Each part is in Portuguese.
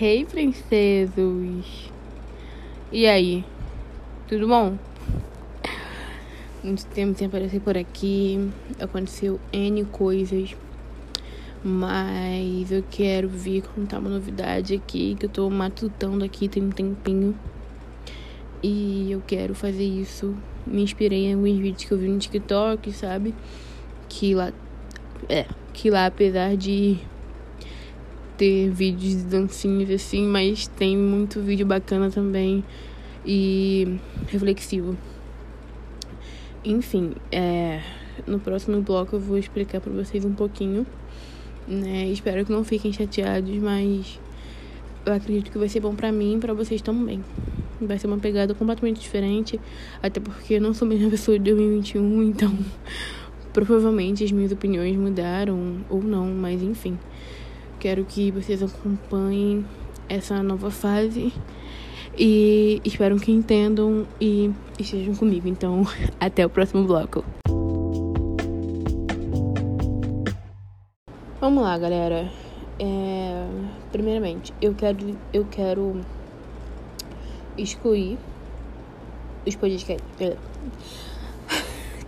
Hey, princesos! E aí? Tudo bom? Muito tempo sem aparecer por aqui. Aconteceu N coisas. Mas eu quero vir contar uma novidade aqui que eu tô matutando aqui tem um tempinho. E eu quero fazer isso. Me inspirei em alguns vídeos que eu vi no TikTok, sabe? Que lá. É, que lá apesar de ter vídeos de dancinhas assim, mas tem muito vídeo bacana também e reflexivo. Enfim, é, no próximo bloco eu vou explicar para vocês um pouquinho, né? Espero que não fiquem chateados, mas eu acredito que vai ser bom para mim e para vocês também. Vai ser uma pegada completamente diferente, até porque eu não sou a mesma pessoa de 2021, então provavelmente as minhas opiniões mudaram ou não, mas enfim. Quero que vocês acompanhem essa nova fase e espero que entendam e estejam comigo. Então, até o próximo bloco. Vamos lá, galera. É, primeiramente, eu quero, eu quero excluir os podcasts.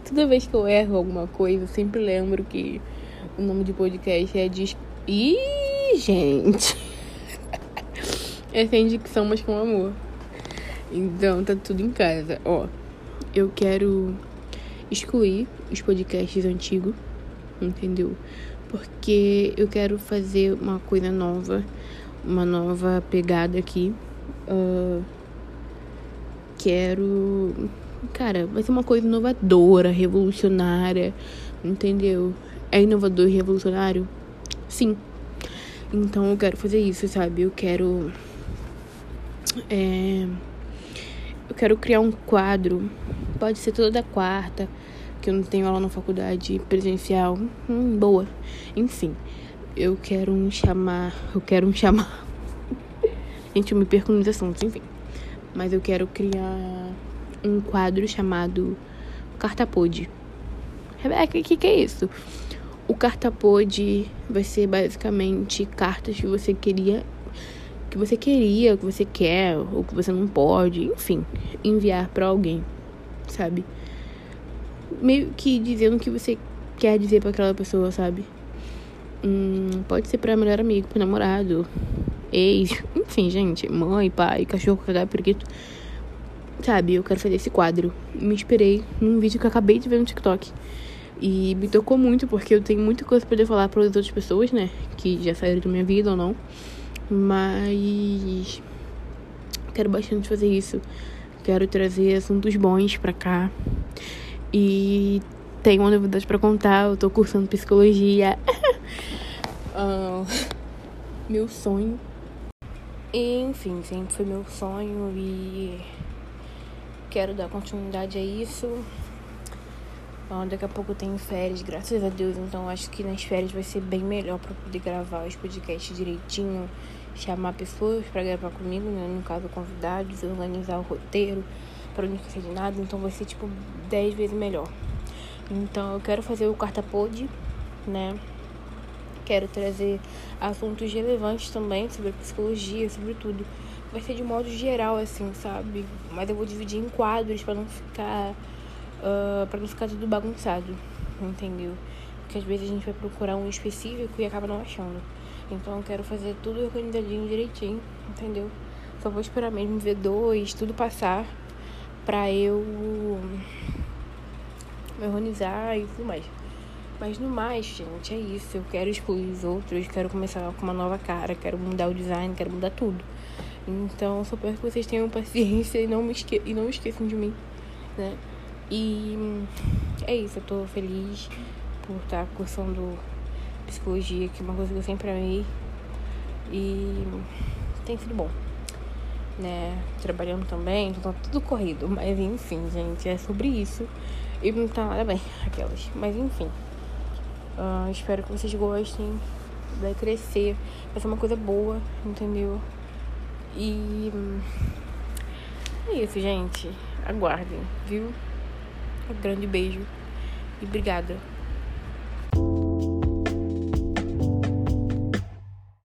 Toda vez que eu erro alguma coisa, eu sempre lembro que o nome de podcast é de. Ih! Gente. É sem dicção, mas com amor. Então, tá tudo em casa. Ó, eu quero excluir os podcasts antigos, entendeu? Porque eu quero fazer uma coisa nova, uma nova pegada aqui. Uh, quero. Cara, vai ser uma coisa inovadora, revolucionária, entendeu? É inovador e revolucionário? Sim. Então eu quero fazer isso, sabe? Eu quero. É, eu quero criar um quadro. Pode ser toda quarta, que eu não tenho aula na faculdade presencial. Hum, boa. Enfim, eu quero um chamar. Eu quero um chamar. Gente, eu me perco nos assuntos, enfim. Mas eu quero criar um quadro chamado Cartapod. Rebeca, o que, que é isso? O cartapod vai ser basicamente cartas que você queria que você queria, que você quer ou que você não pode, enfim, enviar para alguém, sabe? Meio que dizendo o que você quer dizer para aquela pessoa, sabe? Hum, pode ser para melhor amigo, para namorado, ex, enfim, gente, mãe, pai, cachorro, cagar, periquito. Sabe, eu quero fazer esse quadro. Me inspirei num vídeo que eu acabei de ver no TikTok. E me tocou muito porque eu tenho muita coisa pra poder falar para as outras pessoas, né? Que já saíram da minha vida ou não. Mas quero bastante fazer isso. Quero trazer assuntos bons pra cá. E tenho uma novidade para contar. Eu tô cursando psicologia. uh, meu sonho. Enfim, sempre foi meu sonho e quero dar continuidade a isso. Então, daqui a pouco tem férias, graças a Deus. Então acho que nas férias vai ser bem melhor para poder gravar os podcasts direitinho, chamar pessoas para gravar comigo, né? no caso convidados, organizar o roteiro para não esquecer de nada. Então vai ser tipo 10 vezes melhor. Então eu quero fazer o carta pod, né? Quero trazer assuntos relevantes também sobre psicologia, sobre tudo. Vai ser de modo geral, assim, sabe? Mas eu vou dividir em quadros para não ficar uh, ah, para não ficar tudo bagunçado, entendeu? Porque às vezes a gente vai procurar um específico e acaba não achando. Então eu quero fazer tudo organizadinho direitinho, entendeu? Só vou esperar mesmo ver dois, tudo passar pra eu me organizar e tudo mais. Mas no mais, gente, é isso. Eu quero excluir os outros, quero começar com uma nova cara, quero mudar o design, quero mudar tudo. Então, só peço que vocês tenham paciência e não me esque e não esqueçam de mim, né? E é isso, eu tô feliz por estar cursando psicologia, que é uma coisa que eu sempre amei. E tem sido bom. Né? Trabalhando também, então tá tudo corrido. Mas enfim, gente, é sobre isso. E não tá nada bem, aquelas. Mas enfim. Uh, espero que vocês gostem. Vai crescer. Vai ser uma coisa boa, entendeu? E é isso, gente. Aguardem, viu? Um grande beijo e obrigada.